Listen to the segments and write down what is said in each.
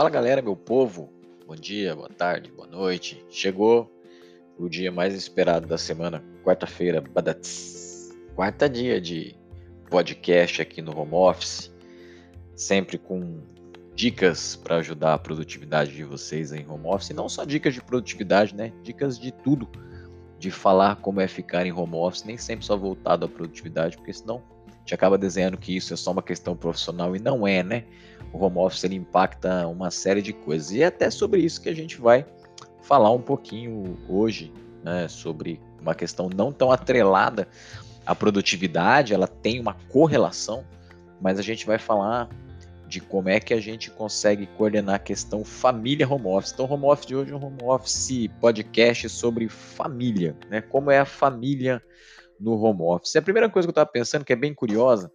Fala galera, meu povo, bom dia, boa tarde, boa noite. Chegou o dia mais esperado da semana, quarta-feira, quarta dia de podcast aqui no home office, sempre com dicas para ajudar a produtividade de vocês em home office, e não só dicas de produtividade, né? Dicas de tudo, de falar como é ficar em home office, nem sempre só voltado à produtividade, porque senão gente acaba desenhando que isso é só uma questão profissional e não é, né? o home office ele impacta uma série de coisas. E é até sobre isso que a gente vai falar um pouquinho hoje, né, sobre uma questão não tão atrelada à produtividade, ela tem uma correlação, mas a gente vai falar de como é que a gente consegue coordenar a questão família home office. Então, home office de hoje é um home office podcast sobre família, né? Como é a família no home office. A primeira coisa que eu estava pensando, que é bem curiosa,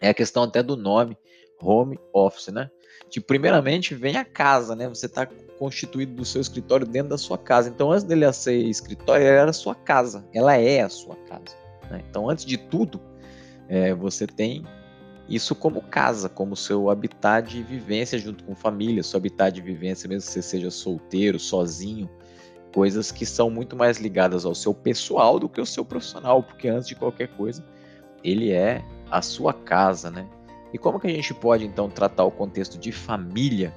é a questão até do nome home office, né? Tipo, primeiramente vem a casa, né? Você está constituído do seu escritório dentro da sua casa. Então, antes dele ser escritório, ela era a sua casa. Ela é a sua casa. Né? Então, antes de tudo, é, você tem isso como casa, como seu habitat de vivência junto com família, seu habitat de vivência, mesmo que você seja solteiro, sozinho, coisas que são muito mais ligadas ao seu pessoal do que ao seu profissional, porque antes de qualquer coisa, ele é a sua casa, né? E como que a gente pode então tratar o contexto de família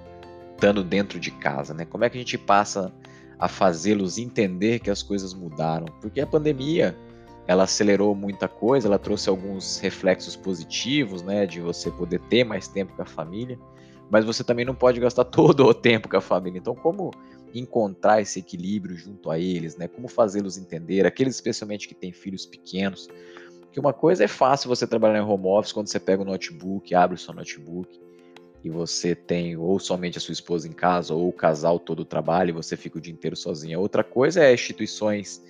estando dentro de casa, né? Como é que a gente passa a fazê-los entender que as coisas mudaram? Porque a pandemia ela acelerou muita coisa, ela trouxe alguns reflexos positivos, né, de você poder ter mais tempo com a família, mas você também não pode gastar todo o tempo com a família. Então, como encontrar esse equilíbrio junto a eles, né? Como fazê-los entender, aqueles especialmente que têm filhos pequenos, que uma coisa é fácil você trabalhar em home office quando você pega o notebook, abre o seu notebook e você tem ou somente a sua esposa em casa ou o casal todo trabalha e você fica o dia inteiro sozinha. Outra coisa é instituições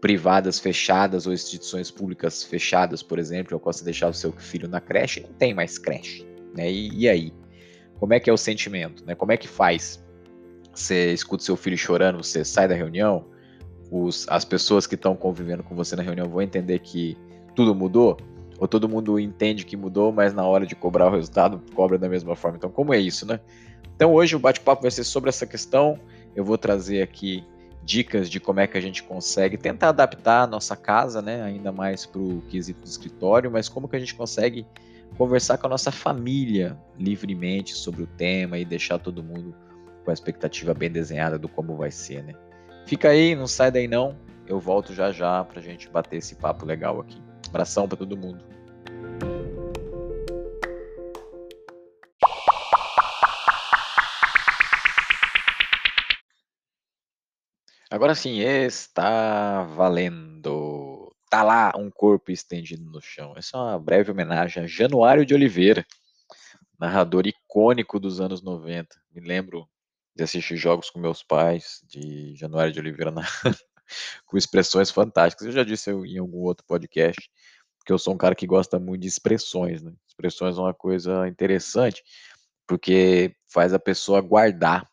privadas fechadas ou instituições públicas fechadas, por exemplo, eu posso deixar o seu filho na creche, não tem mais creche, né? E, e aí? Como é que é o sentimento, né? Como é que faz? Você escuta seu filho chorando, você sai da reunião, os, as pessoas que estão convivendo com você na reunião vão entender que tudo mudou? Ou todo mundo entende que mudou, mas na hora de cobrar o resultado cobra da mesma forma? Então, como é isso, né? Então, hoje o bate-papo vai ser sobre essa questão. Eu vou trazer aqui dicas de como é que a gente consegue tentar adaptar a nossa casa, né, ainda mais para o quesito do escritório, mas como que a gente consegue conversar com a nossa família livremente sobre o tema e deixar todo mundo com a expectativa bem desenhada do como vai ser, né? Fica aí, não sai daí não. Eu volto já já para a gente bater esse papo legal aqui. Abração para todo mundo. Agora sim, está valendo. Tá lá um corpo estendido no chão. Essa é uma breve homenagem a Januário de Oliveira, narrador icônico dos anos 90. Me lembro de assistir jogos com meus pais, de Januário de Oliveira na... com expressões fantásticas. Eu já disse em algum outro podcast porque eu sou um cara que gosta muito de expressões, né? Expressões é uma coisa interessante, porque faz a pessoa guardar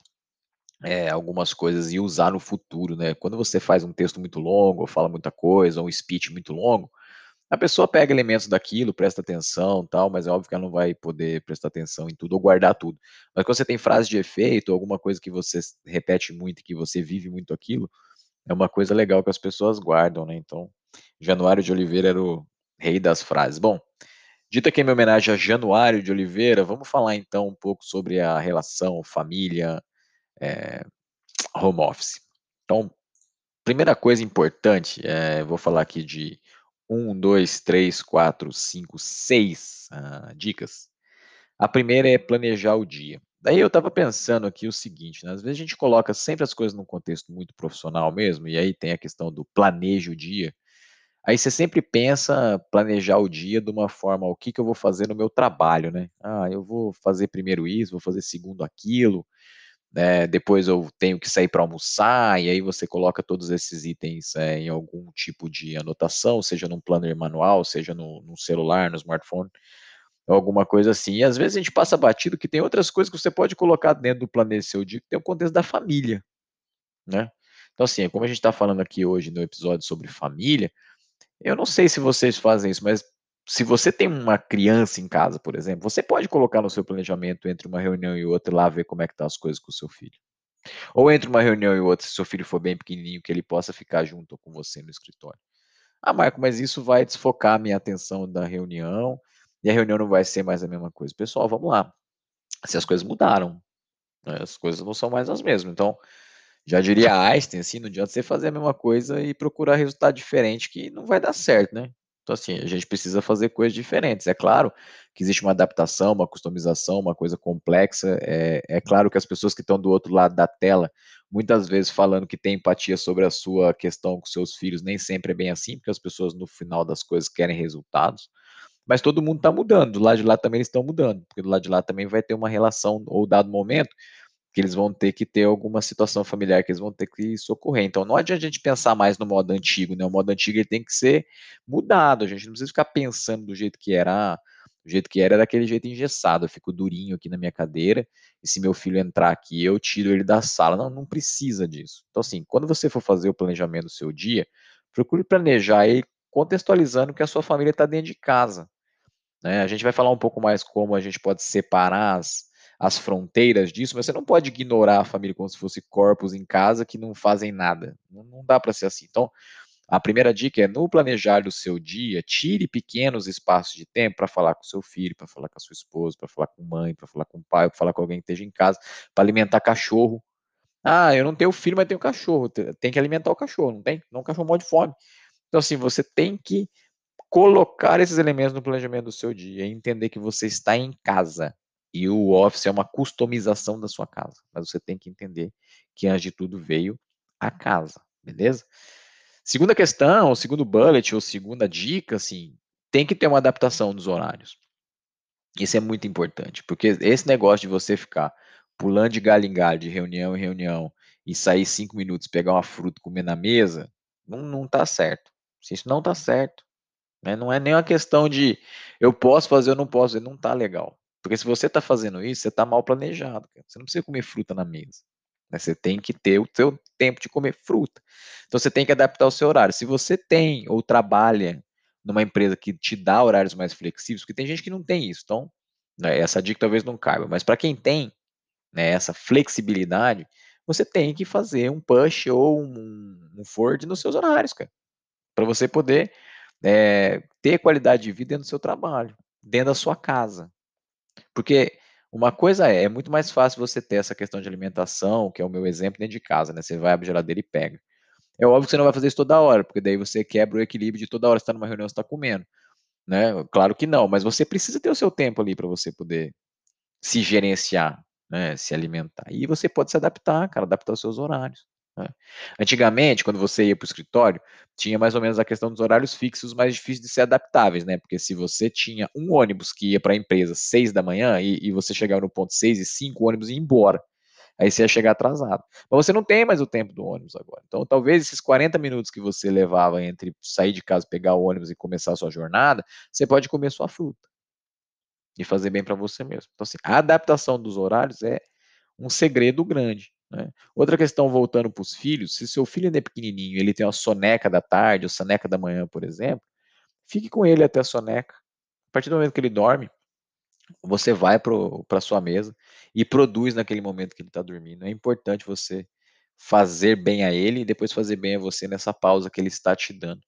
é, algumas coisas e usar no futuro, né? Quando você faz um texto muito longo, ou fala muita coisa, ou um speech muito longo, a pessoa pega elementos daquilo, presta atenção, tal, mas é óbvio que ela não vai poder prestar atenção em tudo ou guardar tudo. Mas quando você tem frase de efeito, alguma coisa que você repete muito que você vive muito aquilo, é uma coisa legal que as pessoas guardam, né? Então, Januário de Oliveira era o, rei das frases. Bom, dito aqui minha homenagem a Januário de Oliveira, vamos falar então um pouco sobre a relação família, é, home office. Então, primeira coisa importante, é, vou falar aqui de um, dois, três, quatro, cinco, seis uh, dicas. A primeira é planejar o dia. Daí eu estava pensando aqui o seguinte, né? às vezes a gente coloca sempre as coisas num contexto muito profissional mesmo, e aí tem a questão do planejo o dia, Aí você sempre pensa planejar o dia de uma forma, o que, que eu vou fazer no meu trabalho, né? Ah, eu vou fazer primeiro isso, vou fazer segundo aquilo, né? Depois eu tenho que sair para almoçar, e aí você coloca todos esses itens é, em algum tipo de anotação, seja num planner manual, seja no, no celular, no smartphone, alguma coisa assim. E às vezes a gente passa batido que tem outras coisas que você pode colocar dentro do planejo seu dia, que tem o contexto da família, né? Então, assim, como a gente está falando aqui hoje no episódio sobre família, eu não sei se vocês fazem isso, mas se você tem uma criança em casa, por exemplo, você pode colocar no seu planejamento entre uma reunião e outra lá ver como é que tá as coisas com o seu filho. Ou entre uma reunião e outra, se seu filho for bem pequenininho, que ele possa ficar junto com você no escritório. Ah, Marco, mas isso vai desfocar a minha atenção da reunião e a reunião não vai ser mais a mesma coisa. Pessoal, vamos lá. Se as coisas mudaram, né, as coisas não são mais as mesmas. Então, já diria Einstein, assim, não adianta você fazer a mesma coisa e procurar resultado diferente que não vai dar certo, né? Então, assim, a gente precisa fazer coisas diferentes. É claro que existe uma adaptação, uma customização, uma coisa complexa. É, é claro que as pessoas que estão do outro lado da tela, muitas vezes falando que tem empatia sobre a sua questão com seus filhos, nem sempre é bem assim, porque as pessoas, no final das coisas, querem resultados. Mas todo mundo está mudando. Do lado de lá também eles estão mudando, porque do lado de lá também vai ter uma relação, ou dado momento, que eles vão ter que ter alguma situação familiar que eles vão ter que socorrer. Então não adianta a gente pensar mais no modo antigo, né? O modo antigo ele tem que ser mudado. A gente não precisa ficar pensando do jeito que era. Ah, do jeito que era, era daquele jeito engessado. Eu fico durinho aqui na minha cadeira, e se meu filho entrar aqui, eu tiro ele da sala. Não, não precisa disso. Então, assim, quando você for fazer o planejamento do seu dia, procure planejar ele contextualizando que a sua família está dentro de casa. Né? A gente vai falar um pouco mais como a gente pode separar as, as fronteiras disso, mas você não pode ignorar a família como se fosse corpos em casa que não fazem nada. Não, não dá para ser assim. Então, a primeira dica é no planejar do seu dia, tire pequenos espaços de tempo para falar com seu filho, para falar com a sua esposa, para falar com mãe, para falar com o pai, para falar com alguém que esteja em casa, para alimentar cachorro. Ah, eu não tenho filho, mas tenho cachorro. Tem que alimentar o cachorro, não tem? Não o cachorro morre de fome. Então, assim, você tem que colocar esses elementos no planejamento do seu dia entender que você está em casa. E o Office é uma customização da sua casa. Mas você tem que entender que, antes de tudo, veio a casa, beleza? Segunda questão, segundo bullet, ou segunda dica, assim, tem que ter uma adaptação dos horários. Isso é muito importante, porque esse negócio de você ficar pulando de galho em galho, de reunião em reunião, e sair cinco minutos, pegar uma fruta, comer na mesa, não, não tá certo. Isso não tá certo. Né? Não é nem uma questão de eu posso fazer ou não posso fazer, não tá legal. Porque se você está fazendo isso, você está mal planejado. Cara. Você não precisa comer fruta na mesa. Né? Você tem que ter o seu tempo de comer fruta. Então você tem que adaptar o seu horário. Se você tem ou trabalha numa empresa que te dá horários mais flexíveis, porque tem gente que não tem isso. Então, né, essa dica talvez não caiba. Mas para quem tem né, essa flexibilidade, você tem que fazer um push ou um, um forward nos seus horários, cara. Para você poder é, ter qualidade de vida dentro do seu trabalho, dentro da sua casa. Porque uma coisa é, é muito mais fácil você ter essa questão de alimentação, que é o meu exemplo dentro de casa, né? Você vai abrir a geladeira e pega. É óbvio que você não vai fazer isso toda hora, porque daí você quebra o equilíbrio de toda hora você está numa reunião, você está comendo. Né? Claro que não, mas você precisa ter o seu tempo ali para você poder se gerenciar, né? se alimentar. E você pode se adaptar, cara, adaptar os seus horários. Né? Antigamente, quando você ia para o escritório, tinha mais ou menos a questão dos horários fixos mais difíceis de ser adaptáveis, né? Porque se você tinha um ônibus que ia para a empresa seis da manhã e, e, você chegava no ponto seis e cinco, o ônibus ia embora. Aí você ia chegar atrasado. Mas você não tem mais o tempo do ônibus agora. Então, talvez esses 40 minutos que você levava entre sair de casa, pegar o ônibus e começar a sua jornada, você pode comer sua fruta e fazer bem para você mesmo. Então, assim, a adaptação dos horários é um segredo grande. Né? Outra questão, voltando para os filhos, se seu filho ainda é pequenininho, ele tem uma soneca da tarde, ou soneca da manhã, por exemplo, fique com ele até a soneca. A partir do momento que ele dorme, você vai para a sua mesa e produz naquele momento que ele está dormindo. É importante você fazer bem a ele e depois fazer bem a você nessa pausa que ele está te dando.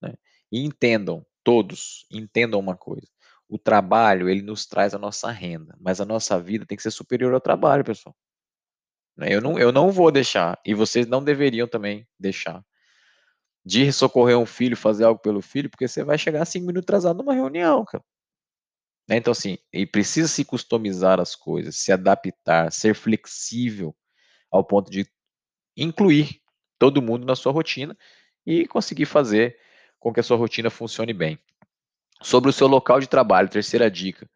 Né? E entendam, todos, entendam uma coisa. O trabalho, ele nos traz a nossa renda, mas a nossa vida tem que ser superior ao trabalho, pessoal. Né? Eu não, eu não vou deixar, e vocês não deveriam também deixar, de socorrer um filho, fazer algo pelo filho, porque você vai chegar cinco minutos atrasado numa reunião, cara. Né? Então, assim, e precisa se customizar as coisas, se adaptar, ser flexível ao ponto de incluir todo mundo na sua rotina e conseguir fazer com que a sua rotina funcione bem. Sobre o seu local de trabalho, terceira dica,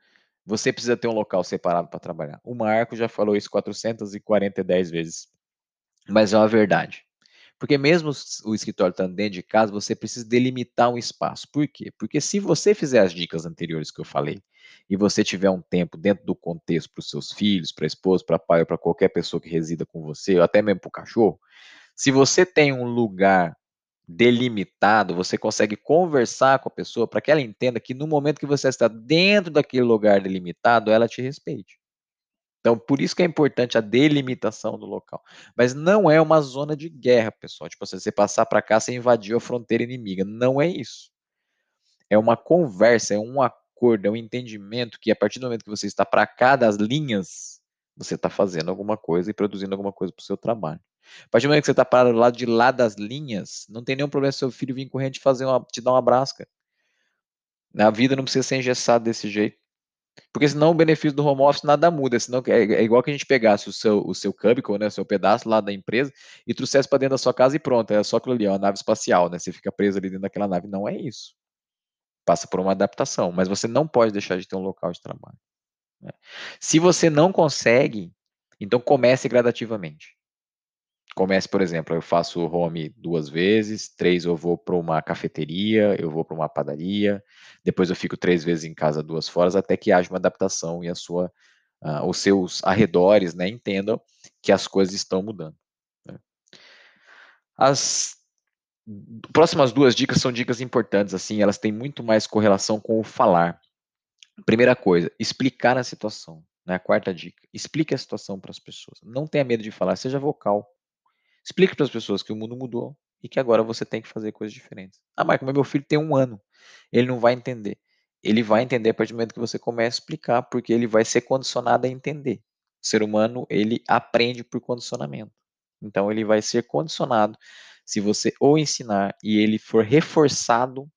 você precisa ter um local separado para trabalhar. O Marco já falou isso 440 vezes, mas é uma verdade. Porque mesmo o escritório estando dentro de casa, você precisa delimitar um espaço. Por quê? Porque se você fizer as dicas anteriores que eu falei, e você tiver um tempo dentro do contexto para os seus filhos, para a esposa, para pai ou para qualquer pessoa que resida com você, ou até mesmo para o cachorro, se você tem um lugar delimitado, você consegue conversar com a pessoa para que ela entenda que no momento que você está dentro daquele lugar delimitado, ela te respeite. Então, por isso que é importante a delimitação do local. Mas não é uma zona de guerra, pessoal. Tipo, se você passar para cá, você invadiu a fronteira inimiga. Não é isso. É uma conversa, é um acordo, é um entendimento que a partir do momento que você está para cá das linhas, você está fazendo alguma coisa e produzindo alguma coisa para o seu trabalho. A partir do momento que você está parado do lado de lá das linhas, não tem nenhum problema se seu filho vir correndo te, fazer uma, te dar um abraço. Cara. Na vida não precisa ser engessado desse jeito. Porque senão o benefício do home office nada muda. Senão é, é igual que a gente pegasse o seu, o seu cubicle, né, o seu pedaço lá da empresa, e trouxesse para dentro da sua casa e pronto. É só aquilo ali, ó, a nave espacial, né? Você fica preso ali dentro daquela nave. Não é isso. Passa por uma adaptação, mas você não pode deixar de ter um local de trabalho. Né? Se você não consegue, então comece gradativamente. Comece, por exemplo, eu faço home duas vezes, três eu vou para uma cafeteria, eu vou para uma padaria, depois eu fico três vezes em casa, duas fora, até que haja uma adaptação e a sua, uh, os seus arredores né, entendam que as coisas estão mudando. Né. As próximas duas dicas são dicas importantes, assim, elas têm muito mais correlação com o falar. Primeira coisa, explicar a situação. Né? A quarta dica, explique a situação para as pessoas. Não tenha medo de falar, seja vocal. Explique para as pessoas que o mundo mudou e que agora você tem que fazer coisas diferentes. Ah, Marco, mas meu filho tem um ano. Ele não vai entender. Ele vai entender a partir do momento que você começa a explicar, porque ele vai ser condicionado a entender. O ser humano, ele aprende por condicionamento. Então, ele vai ser condicionado se você ou ensinar e ele for reforçado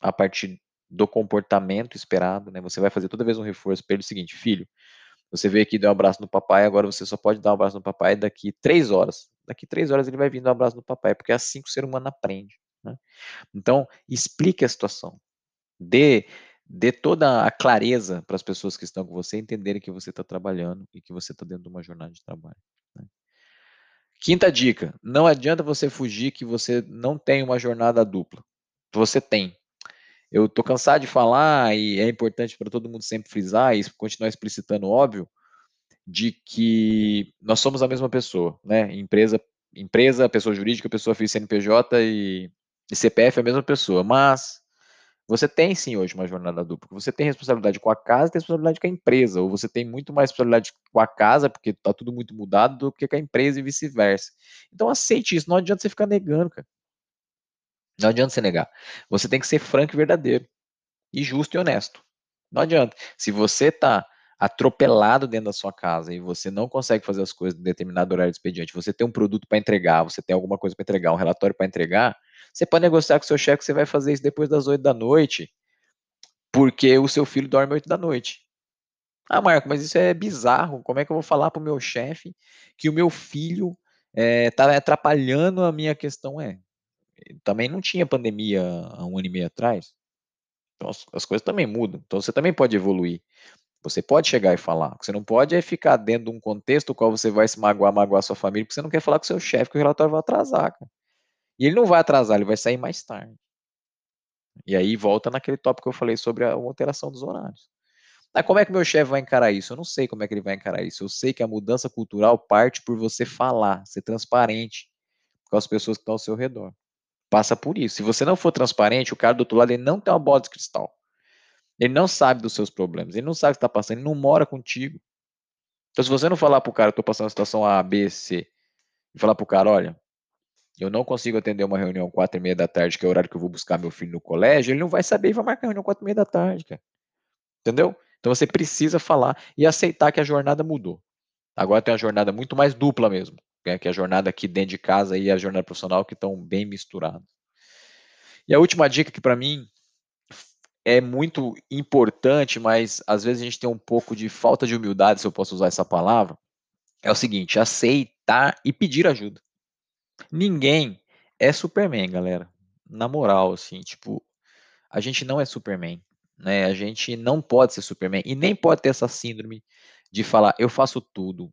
a partir do comportamento esperado, né? Você vai fazer toda vez um reforço para ele o seguinte, filho, você veio aqui deu um abraço no papai, agora você só pode dar um abraço no papai daqui três horas. Daqui três horas ele vai vir dar um abraço no papai, porque é assim que o ser humano aprende. Né? Então, explique a situação. Dê, dê toda a clareza para as pessoas que estão com você entenderem que você está trabalhando e que você está dentro de uma jornada de trabalho. Né? Quinta dica: não adianta você fugir que você não tem uma jornada dupla. Você tem. Eu estou cansado de falar e é importante para todo mundo sempre frisar e continuar explicitando óbvio de que nós somos a mesma pessoa, né? Empresa, empresa, pessoa jurídica, pessoa física, CNPJ e, e CPF é a mesma pessoa, mas você tem sim hoje uma jornada dupla. Você tem responsabilidade com a casa tem responsabilidade com a empresa, ou você tem muito mais responsabilidade com a casa, porque está tudo muito mudado, do que com a empresa e vice-versa. Então aceite isso, não adianta você ficar negando, cara. Não adianta você negar. Você tem que ser franco e verdadeiro. E justo e honesto. Não adianta. Se você está atropelado dentro da sua casa e você não consegue fazer as coisas em determinado horário de expediente, você tem um produto para entregar, você tem alguma coisa para entregar, um relatório para entregar, você pode negociar com seu chefe que você vai fazer isso depois das 8 da noite, porque o seu filho dorme 8 da noite. Ah, Marco, mas isso é bizarro. Como é que eu vou falar para o meu chefe que o meu filho está eh, é, atrapalhando a minha questão? É, também não tinha pandemia há um ano e meio atrás. Então as, as coisas também mudam. Então você também pode evoluir. Você pode chegar e falar. O que você não pode é ficar dentro de um contexto no qual você vai se magoar, magoar sua família, porque você não quer falar com seu chefe que o relatório vai atrasar. Cara. E ele não vai atrasar, ele vai sair mais tarde. E aí volta naquele tópico que eu falei sobre a alteração dos horários. Ah, como é que meu chefe vai encarar isso? Eu não sei como é que ele vai encarar isso. Eu sei que a mudança cultural parte por você falar, ser transparente com as pessoas que estão ao seu redor passa por isso. Se você não for transparente, o cara do outro lado ele não tem uma bola de cristal. Ele não sabe dos seus problemas, ele não sabe o que está passando, ele não mora contigo. Então, se você não falar para o cara, estou passando a situação A, B, C, e falar para o cara, olha, eu não consigo atender uma reunião quatro e meia da tarde, que é o horário que eu vou buscar meu filho no colégio, ele não vai saber e vai marcar a reunião quatro e meia da tarde, cara. Entendeu? Então você precisa falar e aceitar que a jornada mudou. Agora tem uma jornada muito mais dupla mesmo né, que é a jornada aqui dentro de casa e a jornada profissional que estão bem misturados. E a última dica que para mim é muito importante, mas às vezes a gente tem um pouco de falta de humildade, se eu posso usar essa palavra, é o seguinte: aceitar e pedir ajuda. Ninguém é Superman, galera. Na moral, assim, tipo, a gente não é Superman, né? A gente não pode ser Superman e nem pode ter essa síndrome de falar eu faço tudo,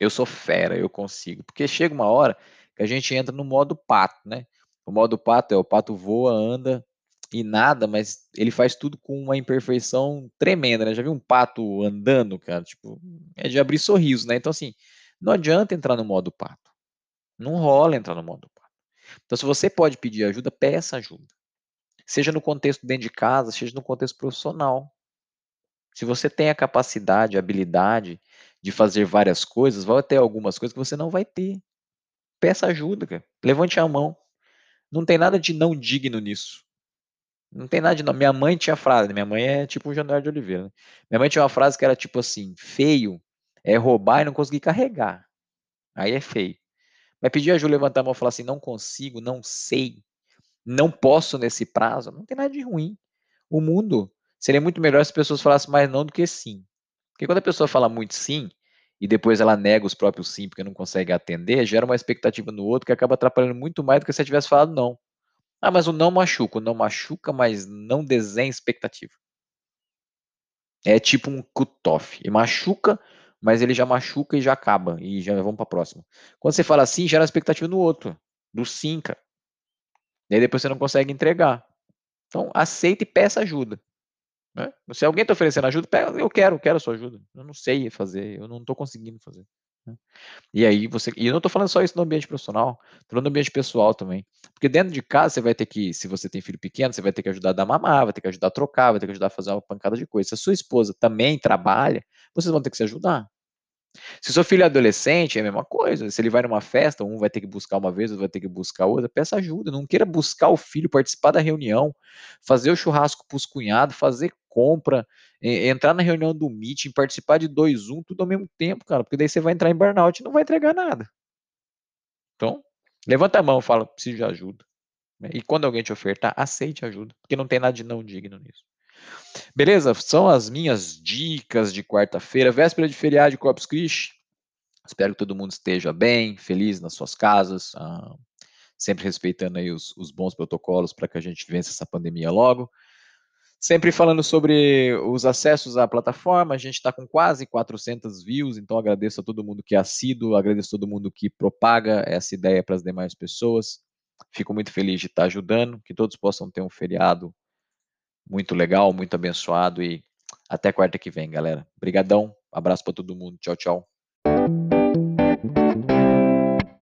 eu sou fera, eu consigo. Porque chega uma hora que a gente entra no modo pato, né? O modo pato é o pato voa, anda e nada, mas ele faz tudo com uma imperfeição tremenda, né? Já viu um pato andando, cara? Tipo, é de abrir sorriso, né? Então, assim, não adianta entrar no modo pato. Não rola entrar no modo pato. Então, se você pode pedir ajuda, peça ajuda. Seja no contexto dentro de casa, seja no contexto profissional. Se você tem a capacidade, a habilidade de fazer várias coisas, vai ter algumas coisas que você não vai ter. Peça ajuda, cara. Levante a mão. Não tem nada de não digno nisso. Não tem nada de não. Minha mãe tinha frase, minha mãe é tipo um Januário de Oliveira. Né? Minha mãe tinha uma frase que era tipo assim: feio é roubar e não conseguir carregar. Aí é feio. Mas pedir a Ju levantar a mão e falar assim: não consigo, não sei, não posso nesse prazo, não tem nada de ruim. O mundo seria muito melhor se as pessoas falassem mais não do que sim. Porque quando a pessoa fala muito sim, e depois ela nega os próprios sim porque não consegue atender, gera uma expectativa no outro que acaba atrapalhando muito mais do que se ela tivesse falado não. Ah, mas o não machuca. O não machuca, mas não desenha expectativa. É tipo um cutoff. E machuca, mas ele já machuca e já acaba. E já vamos para a próxima. Quando você fala assim, gera expectativa no outro. Do sim, cara. E aí depois você não consegue entregar. Então, aceita e peça ajuda. Né? Se alguém está oferecendo ajuda, eu quero, eu quero a sua ajuda. Eu não sei fazer, eu não estou conseguindo fazer. Né? E aí você. E eu não estou falando só isso no ambiente profissional, estou falando no ambiente pessoal também. Porque dentro de casa você vai ter que, se você tem filho pequeno, você vai ter que ajudar a dar mamar, vai ter que ajudar a trocar, vai ter que ajudar a fazer uma pancada de coisa. Se a sua esposa também trabalha, vocês vão ter que se ajudar. Se seu filho é adolescente, é a mesma coisa. Se ele vai numa festa, um vai ter que buscar uma vez, outro vai ter que buscar outra, peça ajuda. Não queira buscar o filho, participar da reunião, fazer o churrasco para os cunhados, fazer compra, entrar na reunião do meeting, participar de dois, um, tudo ao mesmo tempo, cara, porque daí você vai entrar em burnout e não vai entregar nada. Então, levanta a mão, fala, preciso de ajuda. Né? E quando alguém te ofertar, aceite ajuda, porque não tem nada de não digno nisso. Beleza? São as minhas dicas de quarta-feira, véspera de feriado de Corpus Christi. Espero que todo mundo esteja bem, feliz nas suas casas, ah, sempre respeitando aí os, os bons protocolos para que a gente vença essa pandemia logo. Sempre falando sobre os acessos à plataforma, a gente está com quase 400 views, então agradeço a todo mundo que é assíduo, agradeço a todo mundo que propaga essa ideia para as demais pessoas. Fico muito feliz de estar ajudando, que todos possam ter um feriado muito legal, muito abençoado e até quarta que vem, galera. Obrigadão, abraço para todo mundo, tchau, tchau.